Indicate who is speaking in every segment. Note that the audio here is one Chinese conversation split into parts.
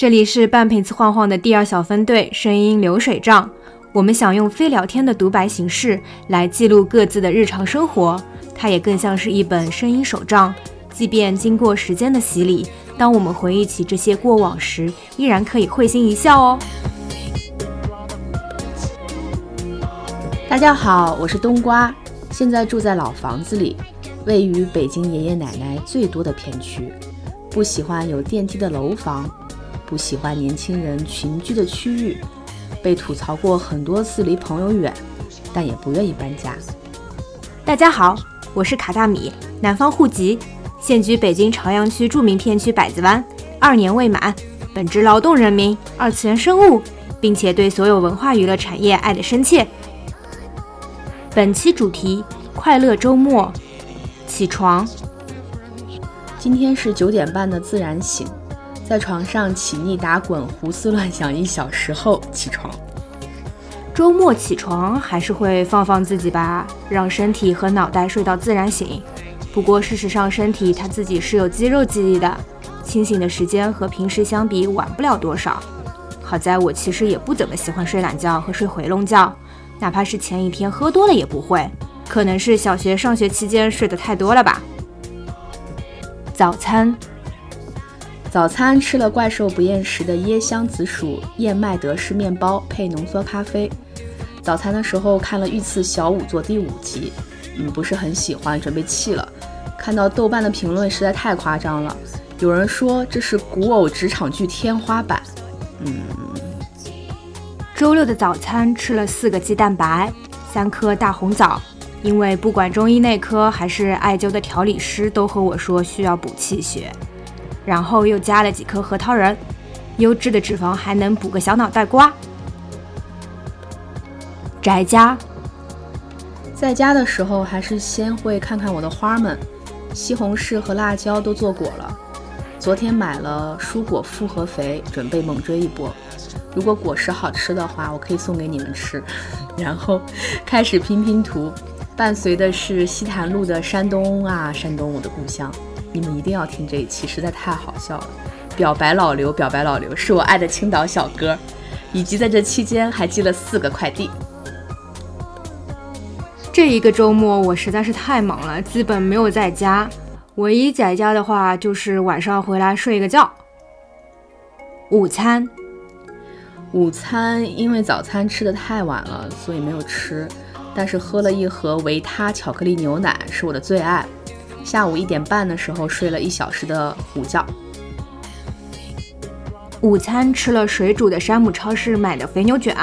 Speaker 1: 这里是半瓶子晃晃的第二小分队声音流水账。我们想用非聊天的独白形式来记录各自的日常生活，它也更像是一本声音手账。即便经过时间的洗礼，当我们回忆起这些过往时，依然可以会心一笑哦。
Speaker 2: 大家好，我是冬瓜，现在住在老房子里，位于北京爷爷奶奶最多的片区，不喜欢有电梯的楼房，不喜欢年轻人群居的区域。被吐槽过很多次离朋友远，但也不愿意搬家。
Speaker 1: 大家好，我是卡大米，南方户籍，现居北京朝阳区著名片区百子湾，二年未满，本职劳动人民，二次元生物，并且对所有文化娱乐产业爱得深切。本期主题：快乐周末。起床。
Speaker 2: 今天是九点半的自然醒。在床上起腻打滚、胡思乱想一小时后起床。
Speaker 1: 周末起床还是会放放自己吧，让身体和脑袋睡到自然醒。不过事实上，身体它自己是有肌肉记忆的，清醒的时间和平时相比晚不了多少。好在我其实也不怎么喜欢睡懒觉和睡回笼觉，哪怕是前一天喝多了也不会。可能是小学上学期间睡得太多了吧。早餐。
Speaker 2: 早餐吃了怪兽不厌食的椰香紫薯燕麦德式面包配浓缩咖啡。早餐的时候看了《御赐小仵作》第五集，嗯，不是很喜欢，准备弃了。看到豆瓣的评论实在太夸张了，有人说这是古偶职场剧天花板。嗯。
Speaker 1: 周六的早餐吃了四个鸡蛋白，三颗大红枣，因为不管中医内科还是艾灸的调理师都和我说需要补气血。然后又加了几颗核桃仁，优质的脂肪还能补个小脑袋瓜。宅家，
Speaker 2: 在家的时候还是先会看看我的花们，西红柿和辣椒都做果了。昨天买了蔬果复合肥，准备猛追一波。如果果实好吃的话，我可以送给你们吃。然后开始拼拼图，伴随的是西坛路的山东啊，山东我的故乡。你们一定要听这一期，实在太好笑了。表白老刘，表白老刘是我爱的青岛小哥，以及在这期间还寄了四个快递。
Speaker 1: 这一个周末我实在是太忙了，基本没有在家。唯一在家的话，就是晚上回来睡个觉。午餐，
Speaker 2: 午餐因为早餐吃的太晚了，所以没有吃，但是喝了一盒维他巧克力牛奶，是我的最爱。下午一点半的时候睡了一小时的午觉。
Speaker 1: 午餐吃了水煮的山姆超市买的肥牛卷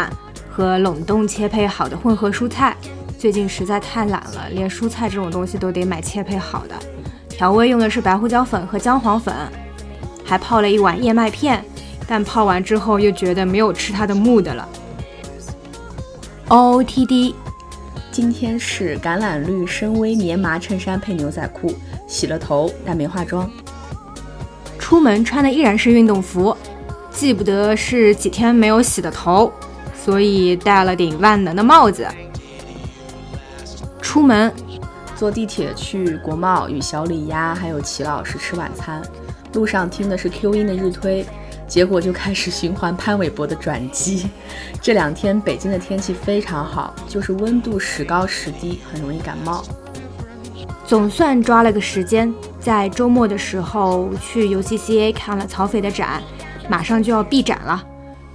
Speaker 1: 和冷冻切配好的混合蔬菜。最近实在太懒了，连蔬菜这种东西都得买切配好的。调味用的是白胡椒粉和姜黄粉，还泡了一碗燕麦片，但泡完之后又觉得没有吃它的 mood 了。O O T D。
Speaker 2: 今天是橄榄绿深 V 棉麻衬衫配牛仔裤，洗了头但没化妆。
Speaker 1: 出门穿的依然是运动服，记不得是几天没有洗的头，所以戴了顶万能的帽子。出门
Speaker 2: 坐地铁去国贸与小李呀还有齐老师吃晚餐，路上听的是 Q 音的日推。结果就开始循环潘玮柏的转机。这两天北京的天气非常好，就是温度时高时低，很容易感冒。
Speaker 1: 总算抓了个时间，在周末的时候去 UCCA 看了曹斐的展，马上就要闭展了。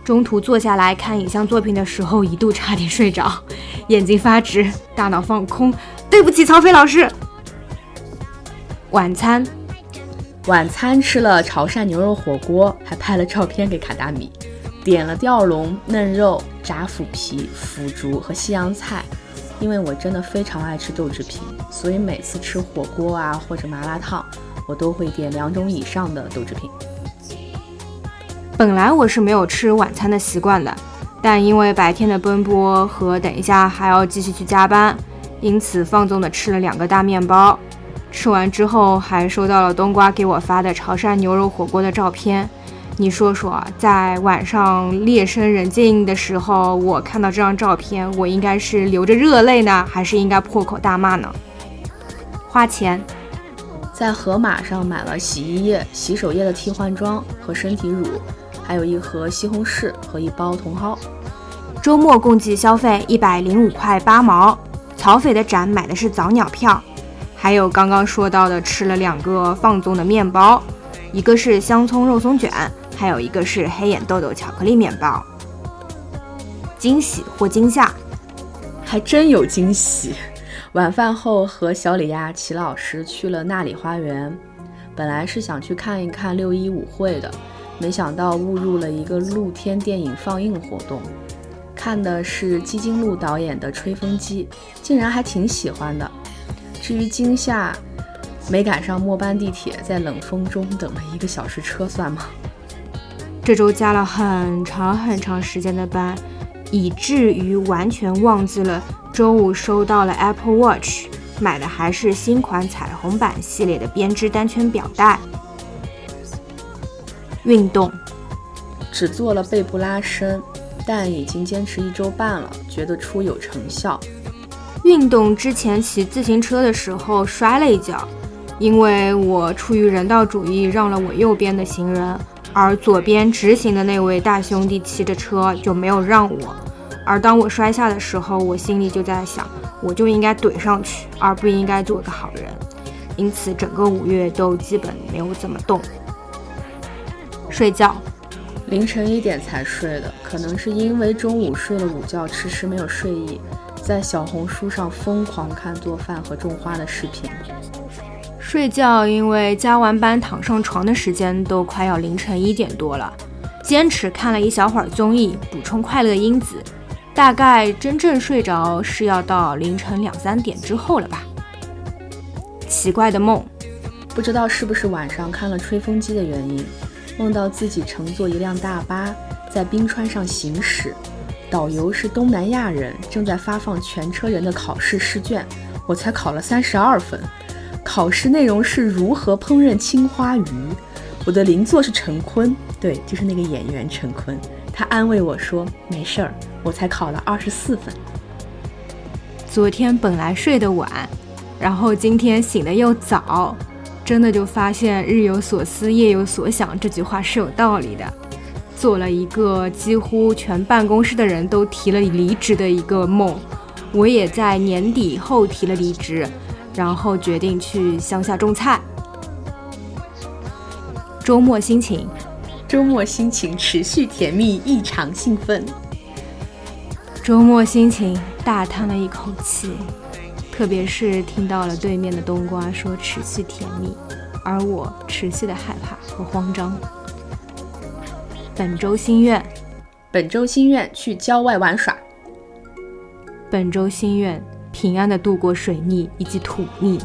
Speaker 1: 中途坐下来看影像作品的时候，一度差点睡着，眼睛发直，大脑放空。对不起，曹斐老师。晚餐。
Speaker 2: 晚餐吃了潮汕牛肉火锅，还拍了照片给卡大米，点了吊龙嫩肉、炸腐皮、腐竹和西洋菜。因为我真的非常爱吃豆制品，所以每次吃火锅啊或者麻辣烫，我都会点两种以上的豆制品。
Speaker 1: 本来我是没有吃晚餐的习惯的，但因为白天的奔波和等一下还要继续去加班，因此放纵的吃了两个大面包。吃完之后，还收到了冬瓜给我发的潮汕牛肉火锅的照片。你说说，在晚上夜深人静的时候，我看到这张照片，我应该是流着热泪呢，还是应该破口大骂呢？花钱，
Speaker 2: 在盒马上买了洗衣液、洗手液的替换装和身体乳，还有一盒西红柿和一包茼蒿。
Speaker 1: 周末共计消费一百零五块八毛。曹斐的展买的是早鸟票，还有刚刚说到的吃了两个放纵的面包，一个是香葱肉松卷，还有一个是黑眼豆豆巧克力面包。惊喜或惊吓？
Speaker 2: 还真有惊喜。晚饭后和小李亚、齐老师去了那里花园，本来是想去看一看六一舞会的，没想到误入了一个露天电影放映活动。看的是季金路导演的《吹风机》，竟然还挺喜欢的。至于惊吓，没赶上末班地铁，在冷风中等了一个小时车，算吗？
Speaker 1: 这周加了很长很长时间的班，以至于完全忘记了周五收到了 Apple Watch，买的还是新款彩虹版系列的编织单圈表带。运动，
Speaker 2: 只做了背部拉伸。但已经坚持一周半了，觉得初有成效。
Speaker 1: 运动之前骑自行车的时候摔了一跤，因为我出于人道主义让了我右边的行人，而左边直行的那位大兄弟骑着车就没有让我。而当我摔下的时候，我心里就在想，我就应该怼上去，而不应该做个好人。因此，整个五月都基本没有怎么动。睡觉。
Speaker 2: 凌晨一点才睡的，可能是因为中午睡了午觉，迟迟没有睡意，在小红书上疯狂看做饭和种花的视频。
Speaker 1: 睡觉，因为加完班躺上床的时间都快要凌晨一点多了，坚持看了一小会儿综艺，补充快乐因子。大概真正睡着是要到凌晨两三点之后了吧。奇怪的梦，
Speaker 2: 不知道是不是晚上看了吹风机的原因。梦到自己乘坐一辆大巴在冰川上行驶，导游是东南亚人，正在发放全车人的考试试卷。我才考了三十二分，考试内容是如何烹饪青花鱼。我的邻座是陈坤，对，就是那个演员陈坤。他安慰我说：“没事儿，我才考了二十四分。”
Speaker 1: 昨天本来睡得晚，然后今天醒得又早。真的就发现“日有所思，夜有所想”这句话是有道理的。做了一个几乎全办公室的人都提了离职的一个梦，我也在年底后提了离职，然后决定去乡下种菜。周末心情，
Speaker 2: 周末心情持续甜蜜，异常兴奋。
Speaker 1: 周末心情，大叹了一口气。特别是听到了对面的冬瓜说持续甜蜜，而我持续的害怕和慌张。本周心愿。
Speaker 2: 本周心愿去郊外玩耍。
Speaker 1: 本周心愿平安的度过水逆以及土逆。